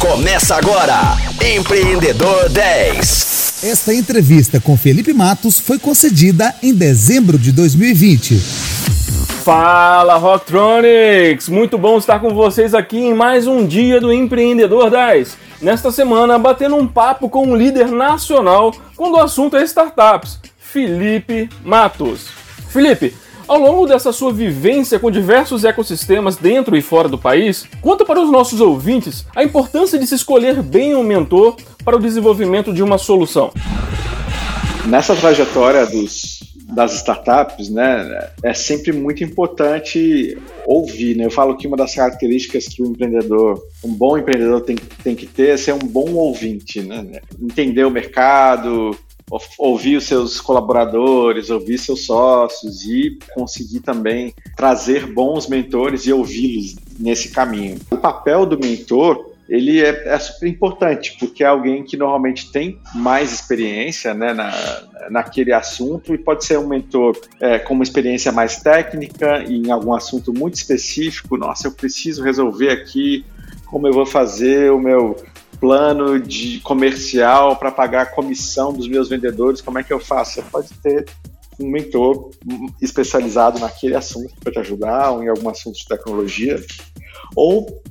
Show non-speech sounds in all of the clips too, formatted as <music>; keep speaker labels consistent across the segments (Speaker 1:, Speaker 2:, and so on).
Speaker 1: Começa agora, Empreendedor 10.
Speaker 2: Esta entrevista com Felipe Matos foi concedida em dezembro de 2020.
Speaker 3: Fala Rocktronics! Muito bom estar com vocês aqui em mais um dia do Empreendedor 10. Nesta semana, batendo um papo com um líder nacional quando o assunto é startups, Felipe Matos. Felipe, ao longo dessa sua vivência com diversos ecossistemas dentro e fora do país, conta para os nossos ouvintes a importância de se escolher bem um mentor para o desenvolvimento de uma solução.
Speaker 4: Nessa trajetória dos, das startups, né, é sempre muito importante ouvir. Né? Eu falo que uma das características que o empreendedor, um bom empreendedor tem, tem que ter é ser um bom ouvinte, né? entender o mercado, ouvir os seus colaboradores, ouvir seus sócios e conseguir também trazer bons mentores e ouvi-los nesse caminho. O papel do mentor ele é, é, super importante, porque é alguém que normalmente tem mais experiência né, na, naquele assunto e pode ser um mentor é, com uma experiência mais técnica em algum assunto muito específico. Nossa, eu preciso resolver aqui como eu vou fazer o meu plano de comercial para pagar a comissão dos meus vendedores, como é que eu faço? Você pode ter um mentor especializado naquele assunto para te ajudar, ou em algum assunto de tecnologia, ou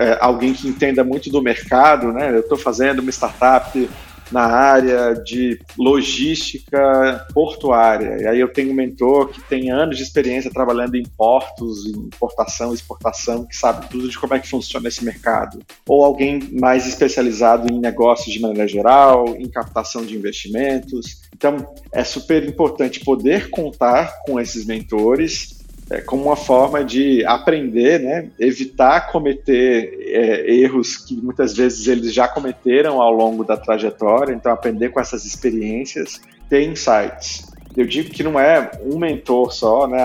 Speaker 4: é, alguém que entenda muito do mercado, né? Eu estou fazendo uma startup na área de logística portuária. E aí eu tenho um mentor que tem anos de experiência trabalhando em portos, em importação exportação, que sabe tudo de como é que funciona esse mercado. Ou alguém mais especializado em negócios de maneira geral, em captação de investimentos. Então, é super importante poder contar com esses mentores é, como uma forma de aprender, né? evitar cometer é, erros que muitas vezes eles já cometeram ao longo da trajetória, então aprender com essas experiências, ter insights. Eu digo que não é um mentor só, né?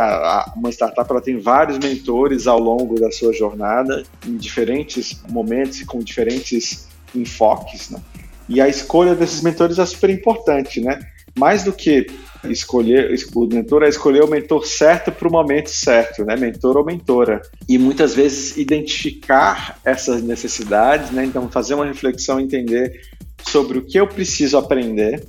Speaker 4: Uma startup ela tem vários mentores ao longo da sua jornada, em diferentes momentos e com diferentes enfoques, né? E a escolha desses mentores é super importante, né? Mais do que escolher, o mentor é escolher o mentor certo para o momento certo, né? Mentor ou mentora. E muitas vezes identificar essas necessidades, né? Então fazer uma reflexão, entender sobre o que eu preciso aprender.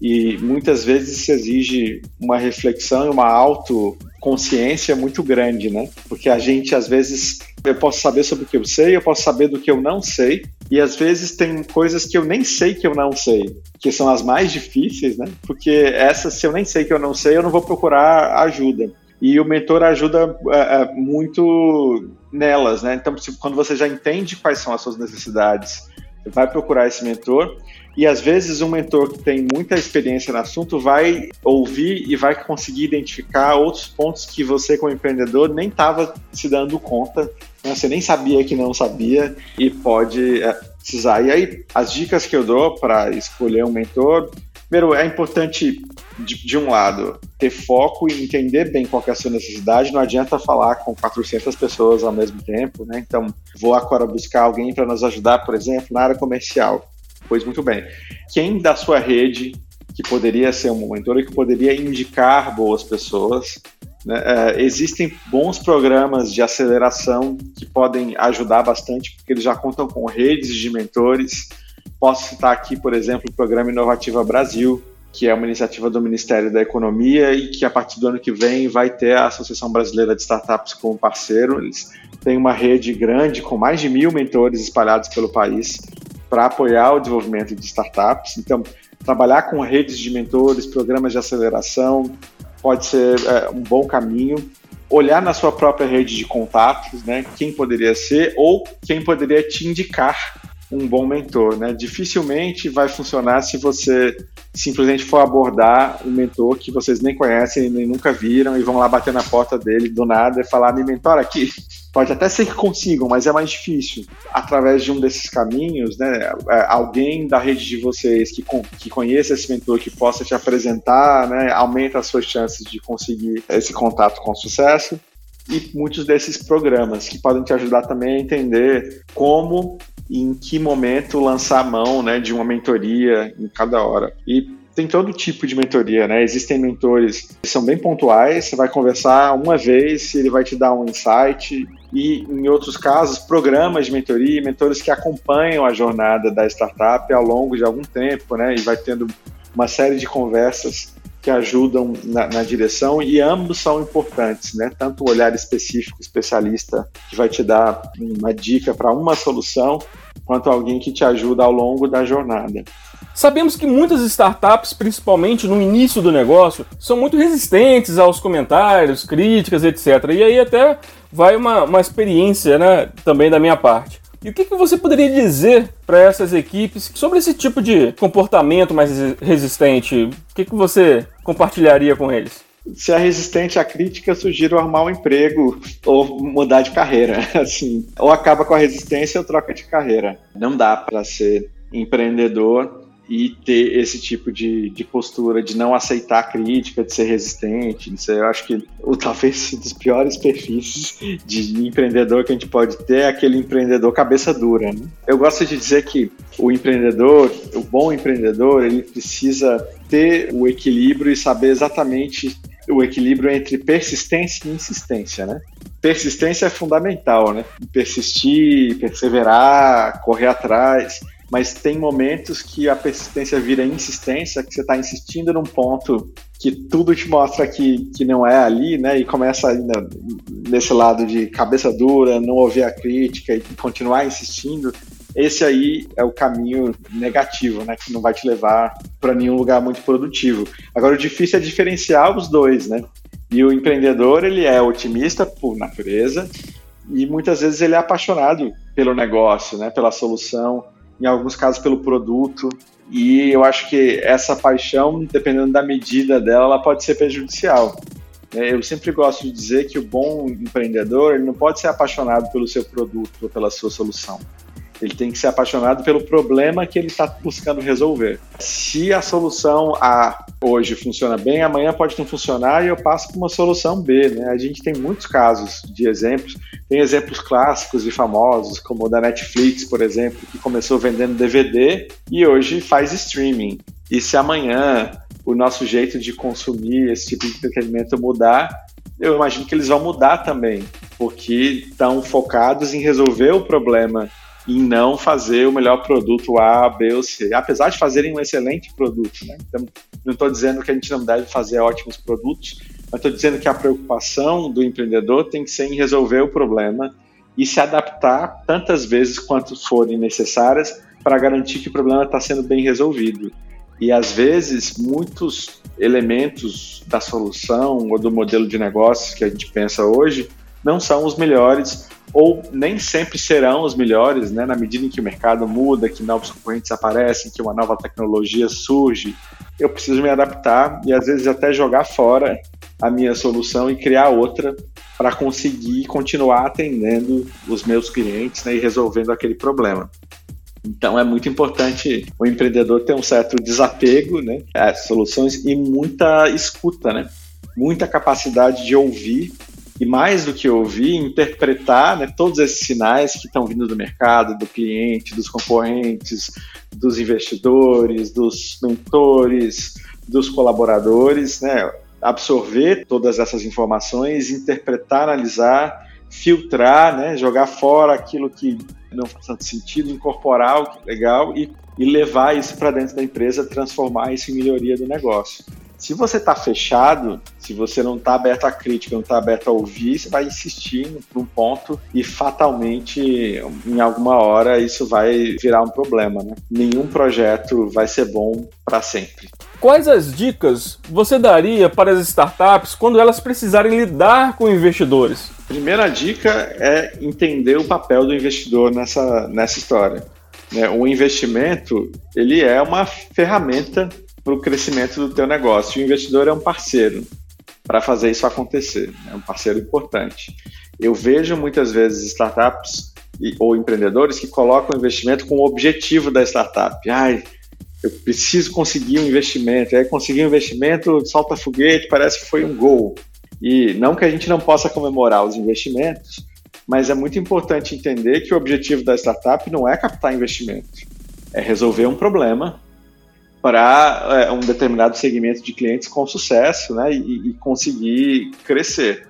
Speaker 4: E muitas vezes isso exige uma reflexão e uma autoconsciência muito grande, né? Porque a gente às vezes eu posso saber sobre o que eu sei, eu posso saber do que eu não sei, e às vezes tem coisas que eu nem sei que eu não sei, que são as mais difíceis, né? Porque essas, se eu nem sei que eu não sei, eu não vou procurar ajuda. E o mentor ajuda é, muito nelas, né? Então, se, quando você já entende quais são as suas necessidades, você vai procurar esse mentor e às vezes um mentor que tem muita experiência no assunto vai ouvir e vai conseguir identificar outros pontos que você, como empreendedor, nem estava se dando conta, né? você nem sabia que não sabia e pode é, precisar. E aí, as dicas que eu dou para escolher um mentor, primeiro, é importante, de, de, um lado, ter foco e entender bem qual é a sua necessidade. Não adianta falar com 400 pessoas ao mesmo tempo, né? Então, vou agora buscar alguém para nos ajudar, por exemplo, na área comercial Pois muito bem. Quem da sua rede que poderia ser um mentor e que poderia indicar boas pessoas? Né? É, existem bons programas de aceleração que podem ajudar bastante, porque eles já contam com redes de mentores. Posso citar aqui, por exemplo, o Programa Inovativa Brasil, que é uma iniciativa do Ministério da Economia e que a partir do ano que vem vai ter a Associação Brasileira de Startups como parceiro. Eles têm uma rede grande com mais de mil mentores espalhados pelo país para apoiar o desenvolvimento de startups. Então, trabalhar com redes de mentores, programas de aceleração, pode ser é, um bom caminho. Olhar na sua própria rede de contatos, né, quem poderia ser ou quem poderia te indicar um bom mentor, né? Dificilmente vai funcionar se você simplesmente for abordar um mentor que vocês nem conhecem nem nunca viram e vão lá bater na porta dele do nada e falar: "Me mentora aqui". Pode até ser que consigam, mas é mais difícil. Através de um desses caminhos, né, é, alguém da rede de vocês que, que conheça esse mentor, que possa te apresentar, né, aumenta as suas chances de conseguir esse contato com sucesso e muitos desses programas que podem te ajudar também a entender como em que momento lançar a mão né, de uma mentoria em cada hora. E tem todo tipo de mentoria, né? Existem mentores que são bem pontuais, você vai conversar uma vez, ele vai te dar um insight e, em outros casos, programas de mentoria, mentores que acompanham a jornada da startup ao longo de algum tempo, né? E vai tendo uma série de conversas que ajudam na, na, direção e ambos são importantes, né? Tanto o olhar específico, especialista, que vai te dar uma dica para uma solução, quanto alguém que te ajuda ao longo da jornada.
Speaker 3: Sabemos que muitas startups, principalmente no início do negócio, são muito resistentes aos comentários, críticas, etc. E aí até vai uma, uma experiência né, também da minha parte. E o que, que você poderia dizer para essas equipes sobre esse tipo de comportamento mais resistente? O que, que você compartilharia com eles?
Speaker 4: Se é resistente à crítica, sugiro arrumar um emprego ou mudar de carreira. <laughs> Assim, ou acaba com a resistência ou troca de carreira. Não dá para ser empreendedor e ter esse tipo de, de postura de não aceitar a crítica, de ser resistente. Ser, eu acho que o <laughs> talvez um dos piores perfis de empreendedor que a gente pode ter é aquele empreendedor cabeça dura. Né? Eu gosto de dizer que o empreendedor, o bom empreendedor, ele precisa ter o equilíbrio e saber exatamente o equilíbrio entre persistência e insistência, né? Persistência é fundamental, né? Persistir, perseverar, correr atrás mas tem momentos que a persistência vira insistência, que você está insistindo num ponto que tudo te mostra que, que não é ali, né? E começa ainda nesse lado de cabeça dura, não ouvir a crítica e continuar insistindo. Esse aí é o caminho negativo, né? Que não vai te levar para nenhum lugar muito produtivo. Agora, o difícil é diferenciar os dois, né? E o empreendedor, ele é otimista por natureza e muitas vezes ele é apaixonado pelo negócio, né? Pela solução em alguns casos pelo produto. E eu acho que essa paixão, dependendo da medida dela, ela pode ser prejudicial. É, eu sempre gosto de dizer que o bom empreendedor ele não pode ser apaixonado pelo seu produto ou pela sua solução. Ele tem que ser apaixonado pelo problema que ele está buscando resolver. Se a solução A hoje funciona bem, amanhã pode não funcionar e eu passo para uma solução B. Né? A gente tem muitos casos de exemplos. Tem exemplos clássicos e famosos, como o da Netflix, por exemplo, que começou vendendo DVD e hoje faz streaming. E se amanhã o nosso jeito de consumir esse tipo de entretenimento mudar, eu imagino que eles vão mudar também, porque estão focados em resolver o problema em não fazer o melhor produto A, B ou C, apesar de fazerem um excelente produto. Né? Então, não estou dizendo que a gente não deve fazer ótimos produtos, mas estou dizendo que a preocupação do empreendedor tem que ser em resolver o problema e se adaptar tantas vezes quanto forem necessárias para garantir que o problema está sendo bem resolvido. E às vezes, muitos elementos da solução ou do modelo de negócios que a gente pensa hoje não são os melhores ou nem sempre serão os melhores, né, na medida em que o mercado muda, que novos concorrentes aparecem, que uma nova tecnologia surge, eu preciso me adaptar e às vezes até jogar fora a minha solução e criar outra para conseguir continuar atendendo os meus clientes né, e resolvendo aquele problema. Então é muito importante o empreendedor ter um certo desapego né, às soluções e muita escuta, né? muita capacidade de ouvir e mais do que ouvir, interpretar né, todos esses sinais que estão vindo do mercado, do cliente, dos concorrentes, dos investidores, dos mentores, dos colaboradores, né, absorver todas essas informações, interpretar, analisar, filtrar, né, jogar fora aquilo que não faz tanto sentido, incorporar o que é legal e, e levar isso para dentro da empresa, transformar isso em melhoria do negócio. Se você está fechado, se você não está aberto à crítica, não está aberto a ouvir, você vai insistir num ponto e fatalmente, em alguma hora, isso vai virar um problema. Né? Nenhum projeto vai ser bom para sempre.
Speaker 3: Quais as dicas você daria para as startups quando elas precisarem lidar com investidores?
Speaker 4: Primeira dica é entender o papel do investidor nessa, nessa história. Né? O investimento ele é uma ferramenta para o crescimento do teu negócio. O investidor é um parceiro para fazer isso acontecer, é um parceiro importante. Eu vejo muitas vezes startups ou empreendedores que colocam o investimento com o objetivo da startup. Ai, eu preciso conseguir um investimento. Aí conseguir um investimento, salta foguete, parece que foi um gol. E não que a gente não possa comemorar os investimentos, mas é muito importante entender que o objetivo da startup não é captar investimento, é resolver um problema para é, um determinado segmento de clientes com sucesso né, e, e conseguir crescer.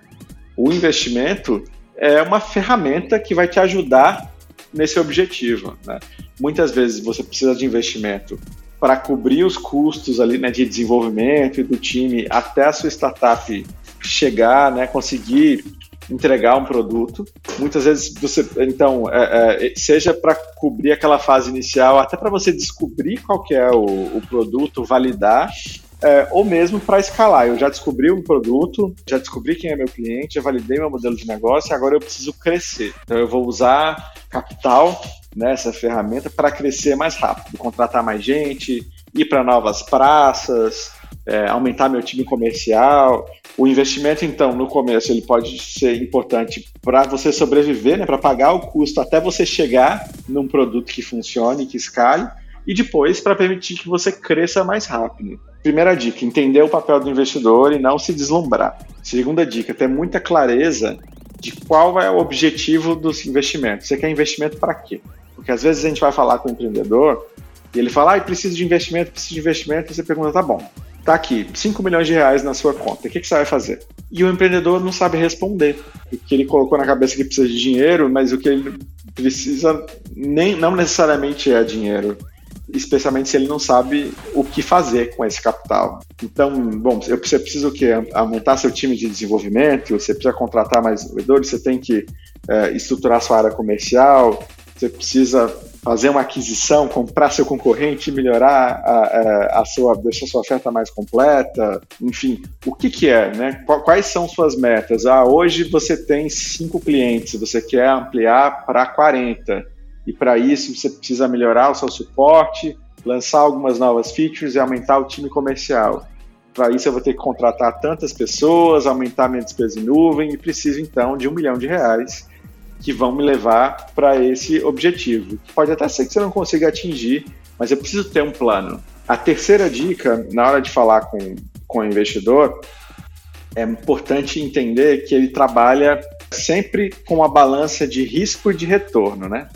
Speaker 4: O investimento é uma ferramenta que vai te ajudar nesse objetivo. Né? Muitas vezes você precisa de investimento para cobrir os custos ali né, de desenvolvimento e do time até a sua startup chegar, né, conseguir entregar um produto. Muitas vezes você, então, é, é, seja para cobrir aquela fase inicial, até para você descobrir qual que é o, o produto, validar, é, ou mesmo para escalar. Eu já descobri um produto, já descobri quem é meu cliente, já validei meu modelo de negócio, agora eu preciso crescer. Então eu vou usar capital nessa né, ferramenta para crescer mais rápido, contratar mais gente, ir para novas praças, é, aumentar meu time comercial. O investimento, então, no começo, ele pode ser importante para você sobreviver, né, para pagar o custo até você chegar num produto que funcione, que escale, e depois para permitir que você cresça mais rápido. Primeira dica, entender o papel do investidor e não se deslumbrar. Segunda dica, ter muita clareza de qual é o objetivo dos investimentos. Você quer investimento para quê? Porque às vezes a gente vai falar com o empreendedor e ele fala, ah, preciso de investimento, preciso de investimento, e você pergunta, tá bom, tá aqui, 5 milhões de reais na sua conta, o que, que você vai fazer? E o empreendedor não sabe responder, porque ele colocou na cabeça que precisa de dinheiro, mas o que ele precisa nem, não necessariamente é dinheiro, especialmente se ele não sabe o que fazer com esse capital. Então, bom, você precisa o quê? Aumentar seu time de desenvolvimento, você precisa contratar mais desenvolvedores, você tem que é, estruturar sua área comercial, você precisa fazer uma aquisição, comprar seu concorrente, melhorar a, a, sua, deixar sua oferta mais completa, enfim, o que que é, né? Quais são suas metas? Ah, hoje você tem cinco clientes, você quer ampliar para 40 e para isso você precisa melhorar o seu suporte, lançar algumas novas features e aumentar o time comercial. Para isso eu vou ter que contratar tantas pessoas, aumentar minha despesa em nuvem e preciso então de um milhão de reais que vão me levar para esse objetivo. Pode até ser que você não consiga atingir, mas eu preciso ter um plano. A terceira dica, na hora de falar com, com o investidor, é importante entender que ele trabalha sempre com a balança de risco e de retorno, né?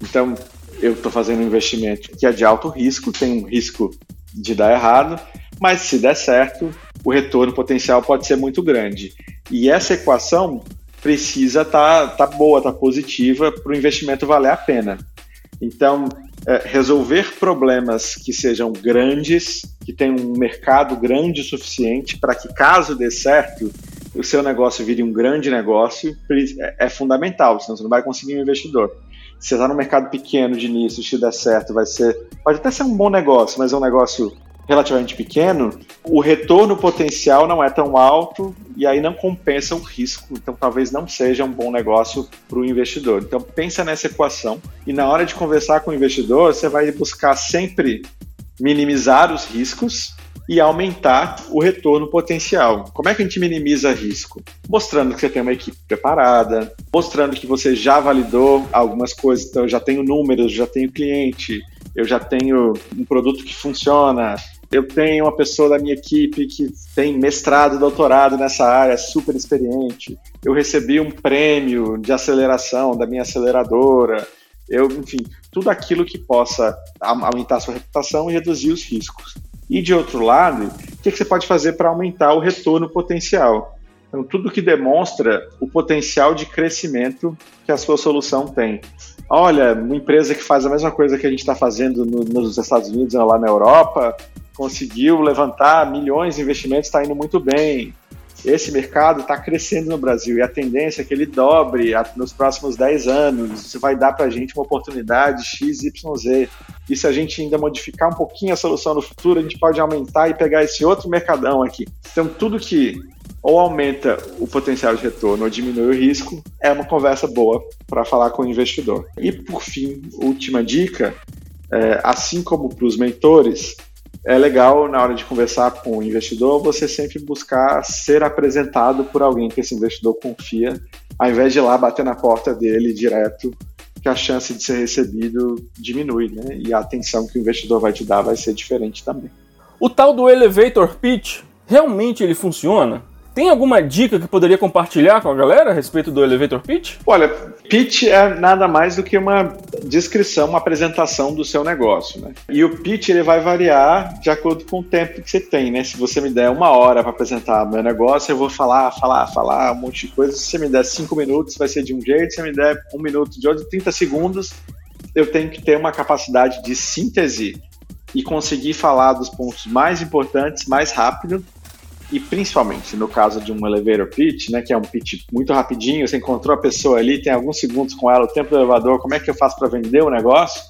Speaker 4: Então, eu estou fazendo um investimento que é de alto risco, tem um risco de dar errado, mas se der certo, o retorno potencial pode ser muito grande. E essa equação precisa estar tá, tá boa, tá positiva para o investimento valer a pena. Então, é, resolver problemas que sejam grandes, que tenham um mercado grande o suficiente para que, caso dê certo, o seu negócio vire um grande negócio, é, é fundamental, senão você não vai conseguir um investidor. Se você está no mercado pequeno de início, se der certo, vai ser. Pode até ser um bom negócio, mas é um negócio relativamente pequeno, o retorno potencial não é tão alto e aí não compensa o risco. Então, talvez não seja um bom negócio para o investidor. Então, pensa nessa equação e na hora de conversar com o investidor, você vai buscar sempre minimizar os riscos e aumentar o retorno potencial. Como é que a gente minimiza risco? Mostrando que você tem uma equipe preparada, mostrando que você já validou algumas coisas, então eu já tenho números, já tenho cliente, eu já tenho um produto que funciona, eu tenho uma pessoa da minha equipe que tem mestrado e doutorado nessa área, super experiente. Eu recebi um prêmio de aceleração da minha aceleradora. Eu, enfim, tudo aquilo que possa aumentar a sua reputação e reduzir os riscos. E de outro lado, o que, você pode fazer para aumentar o retorno potencial? Então, tudo que demonstra o potencial de crescimento que a sua solução tem. Olha, uma empresa que faz a mesma coisa que a gente está fazendo no, nos Estados Unidos ou lá na Europa, conseguiu levantar milhões de investimentos, está indo muito bem. Esse mercado está crescendo no Brasil e a tendência é que ele dobre nos próximos 10 anos. Isso vai dar para a gente uma oportunidade XYZ. E se a gente ainda modificar um pouquinho a solução no futuro, a gente pode aumentar e pegar esse outro mercadão aqui. Então, tudo que ou aumenta o potencial de retorno ou diminui o risco, é uma conversa boa para falar com o investidor. E por fim, última dica, é, assim como para os mentores, é legal na hora de conversar com o investidor você sempre buscar ser apresentado por alguém que esse investidor confia, ao invés de ir lá bater na porta dele direto, que a chance de ser recebido diminui, né? E a atenção que o investidor vai te dar vai ser diferente também.
Speaker 3: O tal do elevator pitch, realmente ele funciona? Tem alguma dica que poderia compartilhar com a galera a respeito do elevator pitch?
Speaker 4: Olha, pitch é nada mais do que uma descrição, uma apresentação do seu negócio, né? E o pitch ele vai variar de acordo com o tempo que você tem, né? Se você me der uma hora para apresentar meu negócio, eu vou falar, falar, falar um monte de coisa. Se você me der cinco minutos, vai ser de um jeito. Se você me der um minuto de outro, 30 segundos, eu tenho que ter uma capacidade de síntese e conseguir falar dos pontos mais importantes mais rápido e principalmente no caso de um elevator pitch, né, que é um pitch muito rapidinho, você encontrou a pessoa ali, tem alguns segundos com ela, o tempo do elevador, como é que eu faço para vender o negócio?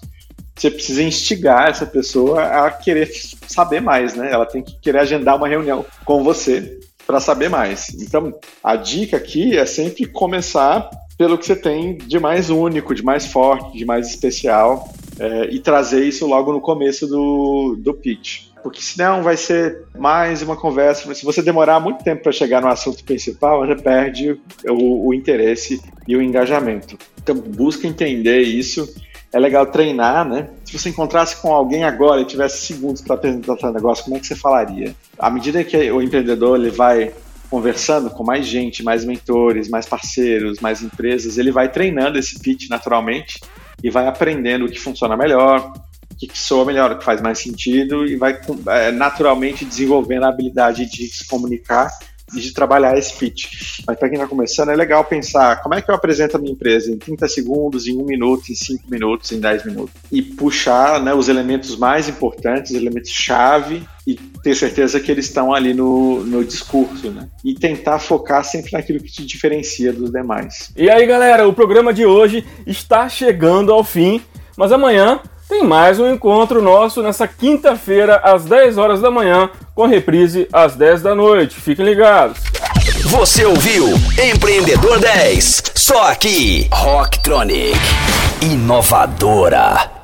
Speaker 4: Você precisa instigar essa pessoa a querer saber mais, né? Ela tem que querer agendar uma reunião com você para saber mais. Então, a dica aqui é sempre começar pelo que você tem de mais único, de mais forte, de mais especial, é, e trazer isso logo no começo do, do pitch porque senão vai ser mais uma conversa. Se você demorar muito tempo para chegar no assunto principal, você perde o, o, interesse e o engajamento. Então, busca entender isso. É legal treinar, né? Se você encontrasse com alguém agora e tivesse segundos para apresentar seu negócio, como é que você falaria? À medida que o empreendedor ele vai conversando com mais gente, mais mentores, mais parceiros, mais empresas, ele vai treinando esse pitch naturalmente e vai aprendendo o que funciona melhor, que, que soa melhor, que faz mais sentido e vai é, naturalmente desenvolvendo a habilidade de se comunicar e de trabalhar esse pitch. Mas para quem está começando, é legal pensar como é que eu apresento a minha empresa em 30 segundos, em 1 minuto, em 5 minutos, em 10 minutos. E puxar né, os elementos mais importantes, os elementos chave, e ter certeza que eles estão ali no, no discurso, né? E tentar focar sempre naquilo que te diferencia dos demais.
Speaker 3: E aí, galera, o programa de hoje está chegando ao fim, mas amanhã tem mais um encontro nosso nessa quinta-feira, às 10 horas da manhã, com reprise às 10 da noite. Fiquem ligados.
Speaker 1: Você ouviu Empreendedor 10, só aqui, Rocktronic, inovadora.